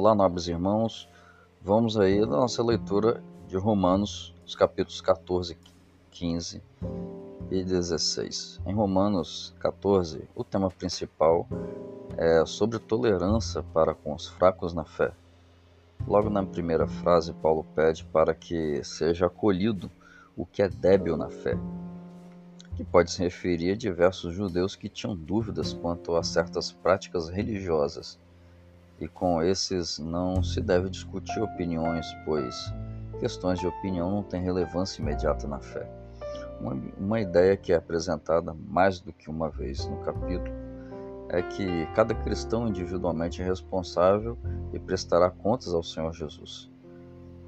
Olá, nobres irmãos. Vamos aí na nossa leitura de Romanos, os capítulos 14, 15 e 16. Em Romanos 14, o tema principal é sobre tolerância para com os fracos na fé. Logo na primeira frase, Paulo pede para que seja acolhido o que é débil na fé, que pode se referir a diversos judeus que tinham dúvidas quanto a certas práticas religiosas. E com esses não se deve discutir opiniões, pois questões de opinião não têm relevância imediata na fé. Uma, uma ideia que é apresentada mais do que uma vez no capítulo é que cada cristão individualmente é responsável e prestará contas ao Senhor Jesus.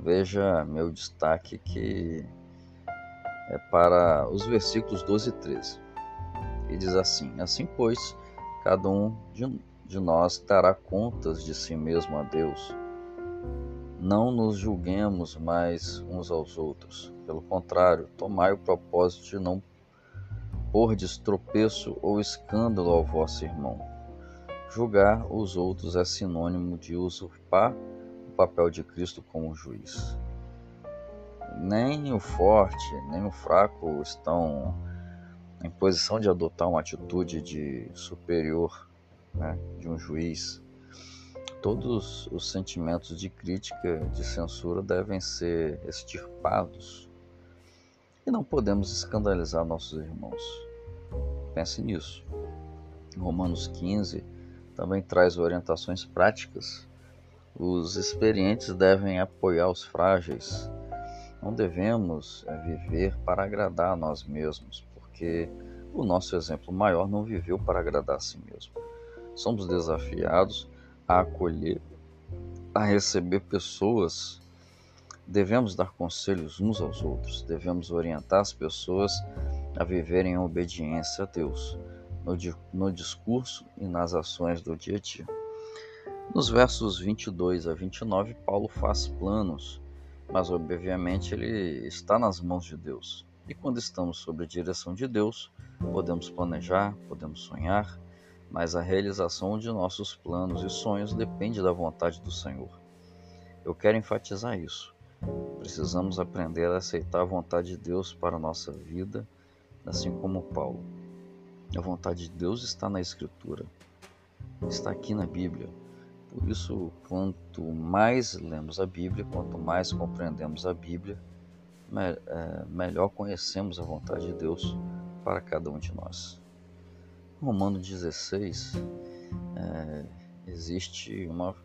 Veja meu destaque que é para os versículos 12 e 13. E diz assim: Assim, pois, cada um de, de nós dará contas de si mesmo a Deus. Não nos julguemos mais uns aos outros. Pelo contrário, tomai o propósito de não pôr tropeço ou escândalo ao vosso irmão. Julgar os outros é sinônimo de usurpar o papel de Cristo como juiz. Nem o forte, nem o fraco estão em posição de adotar uma atitude de superior, né, de um juiz. Todos os sentimentos de crítica, de censura devem ser extirpados e não podemos escandalizar nossos irmãos. Pense nisso. Romanos 15 também traz orientações práticas. Os experientes devem apoiar os frágeis. Não devemos é, viver para agradar a nós mesmos, porque o nosso exemplo maior não viveu para agradar a si mesmo. Somos desafiados a acolher, a receber pessoas. Devemos dar conselhos uns aos outros, devemos orientar as pessoas a viverem em obediência a Deus, no, no discurso e nas ações do dia a dia. Nos versos 22 a 29, Paulo faz planos, mas obviamente ele está nas mãos de Deus. E quando estamos sob a direção de Deus, podemos planejar, podemos sonhar, mas a realização de nossos planos e sonhos depende da vontade do Senhor. Eu quero enfatizar isso. Precisamos aprender a aceitar a vontade de Deus para a nossa vida, assim como Paulo. A vontade de Deus está na Escritura, está aqui na Bíblia. Por isso, quanto mais lemos a Bíblia, quanto mais compreendemos a Bíblia, é, melhor conhecemos a vontade de Deus para cada um de nós. Romano 16 é, existe uma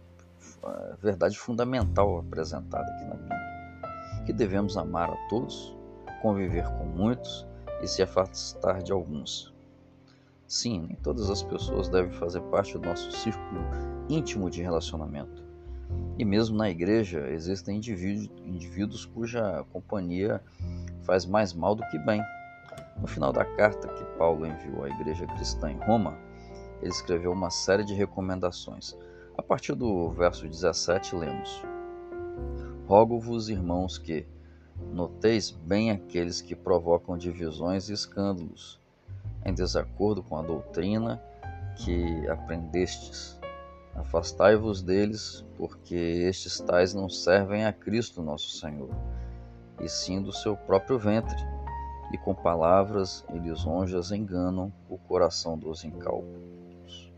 é, verdade fundamental apresentada aqui na Bíblia, que devemos amar a todos, conviver com muitos e se afastar de alguns. Sim, nem todas as pessoas devem fazer parte do nosso círculo íntimo de relacionamento. E mesmo na igreja existem indivíduos, indivíduos cuja companhia faz mais mal do que bem. No final da carta que Paulo enviou à igreja cristã em Roma, ele escreveu uma série de recomendações. A partir do verso 17, lemos: Rogo-vos, irmãos, que noteis bem aqueles que provocam divisões e escândalos, em desacordo com a doutrina que aprendestes. Afastai-vos deles, porque estes tais não servem a Cristo nosso Senhor, e sim do seu próprio ventre e com palavras e lisonjas enganam o coração dos incautos.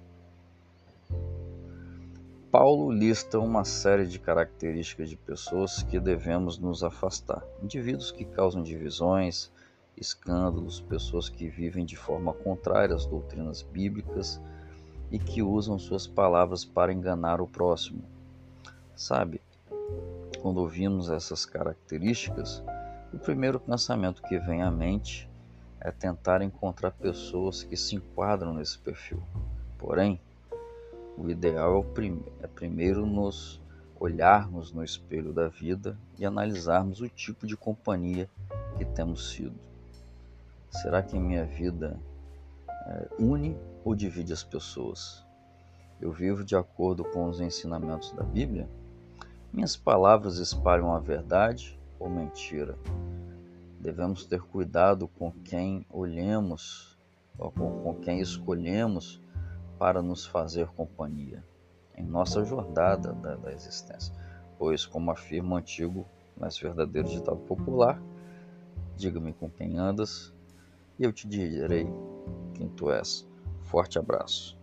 Paulo lista uma série de características de pessoas que devemos nos afastar. Indivíduos que causam divisões, escândalos, pessoas que vivem de forma contrária às doutrinas bíblicas e que usam suas palavras para enganar o próximo. Sabe, quando ouvimos essas características, o primeiro pensamento que vem à mente é tentar encontrar pessoas que se enquadram nesse perfil. Porém, o ideal é, é primeiro nos olharmos no espelho da vida e analisarmos o tipo de companhia que temos sido. Será que minha vida é, une ou divide as pessoas? Eu vivo de acordo com os ensinamentos da Bíblia? Minhas palavras espalham a verdade ou mentira. Devemos ter cuidado com quem olhemos ou com, com quem escolhemos para nos fazer companhia. em nossa jornada da, da existência. Pois, como afirma o antigo, mas verdadeiro ditado popular, diga-me com quem andas e eu te direi quem tu és. Forte abraço.